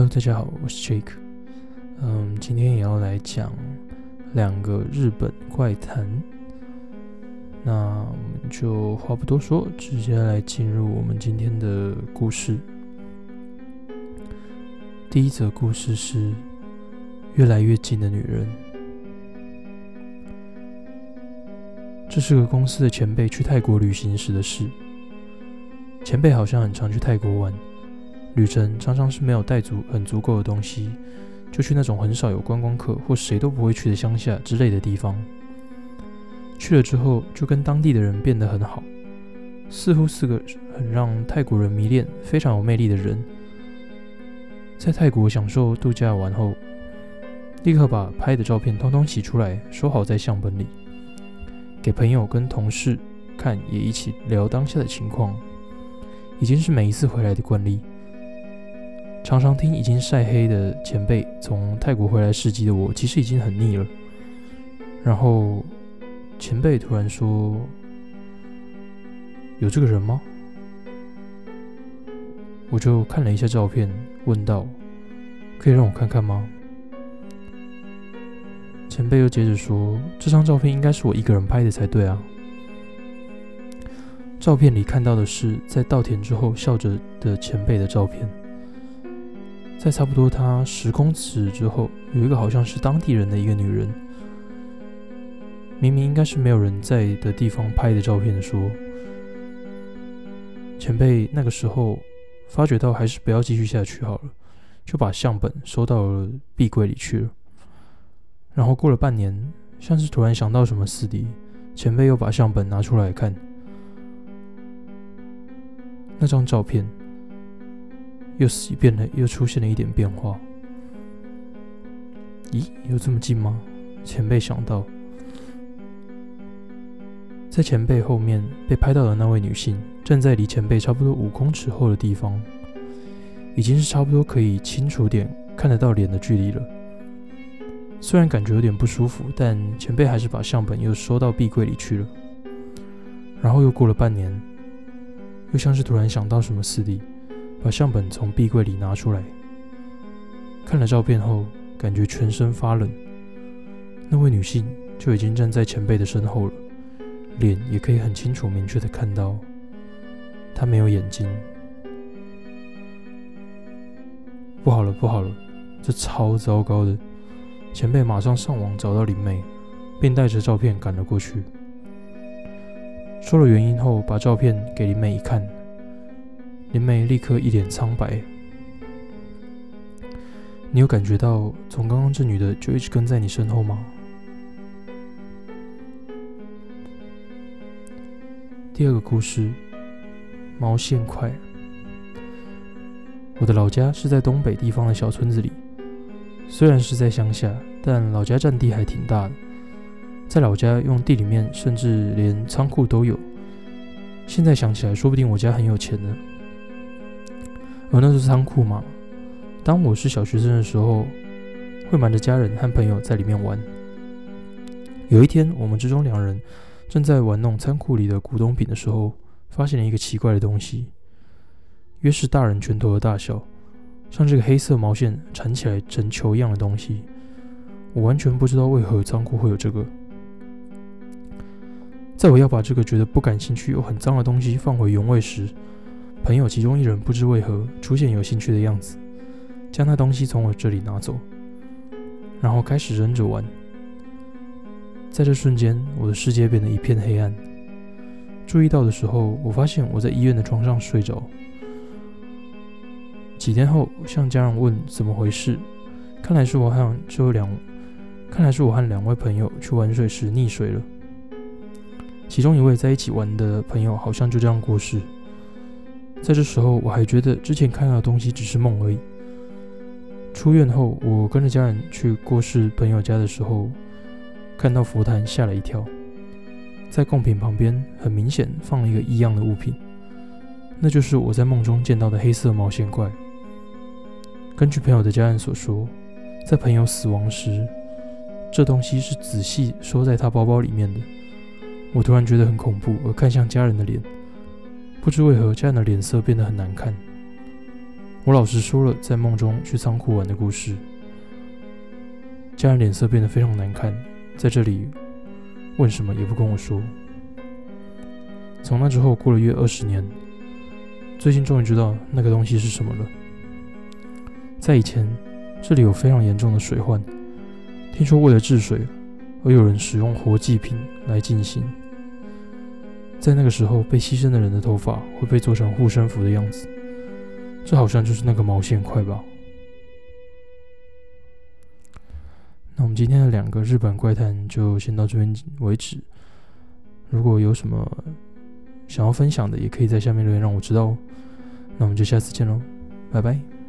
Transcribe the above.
Hello，大家好，我是 Jake。嗯，今天也要来讲两个日本怪谈。那我们就话不多说，直接来进入我们今天的故事。第一则故事是越来越近的女人。这是个公司的前辈去泰国旅行时的事。前辈好像很常去泰国玩。旅程常常是没有带足很足够的东西，就去那种很少有观光客或谁都不会去的乡下之类的地方。去了之后，就跟当地的人变得很好，似乎是个很让泰国人迷恋、非常有魅力的人。在泰国享受度假完后，立刻把拍的照片通通洗出来，收好在相本里，给朋友跟同事看，也一起聊当下的情况，已经是每一次回来的惯例。常常听已经晒黑的前辈从泰国回来试机的我，其实已经很腻了。然后前辈突然说：“有这个人吗？”我就看了一下照片，问道：“可以让我看看吗？”前辈又接着说：“这张照片应该是我一个人拍的才对啊。”照片里看到的是在稻田之后笑着的前辈的照片。在差不多他十公尺之后，有一个好像是当地人的一个女人，明明应该是没有人在的地方拍的照片，说前辈那个时候发觉到还是不要继续下去好了，就把相本收到了壁柜里去了。然后过了半年，像是突然想到什么似的，前辈又把相本拿出来看，那张照片。又洗变了，又出现了一点变化。咦，有这么近吗？前辈想到，在前辈后面被拍到的那位女性，站在离前辈差不多五公尺后的地方，已经是差不多可以清楚点看得到脸的距离了。虽然感觉有点不舒服，但前辈还是把相本又收到壁柜里去了。然后又过了半年，又像是突然想到什么似的。把相本从壁柜里拿出来，看了照片后，感觉全身发冷。那位女性就已经站在前辈的身后了，脸也可以很清楚、明确的看到，她没有眼睛。不好了，不好了，这超糟糕的！前辈马上上网找到林妹，并带着照片赶了过去。说了原因后，把照片给林妹一看。林美立刻一脸苍白。你有感觉到从刚刚这女的就一直跟在你身后吗？第二个故事，毛线块。我的老家是在东北地方的小村子里，虽然是在乡下，但老家占地还挺大的。在老家用地里面，甚至连仓库都有。现在想起来，说不定我家很有钱呢。而那是仓库嘛？当我是小学生的时候，会瞒着家人和朋友在里面玩。有一天，我们之中两人正在玩弄仓库里的古董品的时候，发现了一个奇怪的东西，约是大人拳头的大小，像这个黑色毛线缠起来成球一样的东西。我完全不知道为何仓库会有这个。在我要把这个觉得不感兴趣又很脏的东西放回原位时，朋友其中一人不知为何出现有兴趣的样子，将那东西从我这里拿走，然后开始扔着玩。在这瞬间，我的世界变得一片黑暗。注意到的时候，我发现我在医院的床上睡着。几天后，向家人问怎么回事，看来是我和这两，看来是我和两位朋友去玩水时溺水了。其中一位在一起玩的朋友好像就这样过世。在这时候，我还觉得之前看到的东西只是梦而已。出院后，我跟着家人去过世朋友家的时候，看到佛坛，吓了一跳。在贡品旁边，很明显放了一个异样的物品，那就是我在梦中见到的黑色毛线怪。根据朋友的家人所说，在朋友死亡时，这东西是仔细收在他包包里面的。我突然觉得很恐怖，而看向家人的脸。不知为何，家人的脸色变得很难看。我老实说了在梦中去仓库玩的故事。家人脸色变得非常难看，在这里问什么也不跟我说。从那之后过了约二十年，最近终于知道那个东西是什么了。在以前，这里有非常严重的水患，听说为了治水，而有人使用活祭品来进行。在那个时候，被牺牲的人的头发会被做成护身符的样子，这好像就是那个毛线块吧。那我们今天的两个日本怪谈就先到这边为止。如果有什么想要分享的，也可以在下面留言让我知道哦。那我们就下次见喽，拜拜。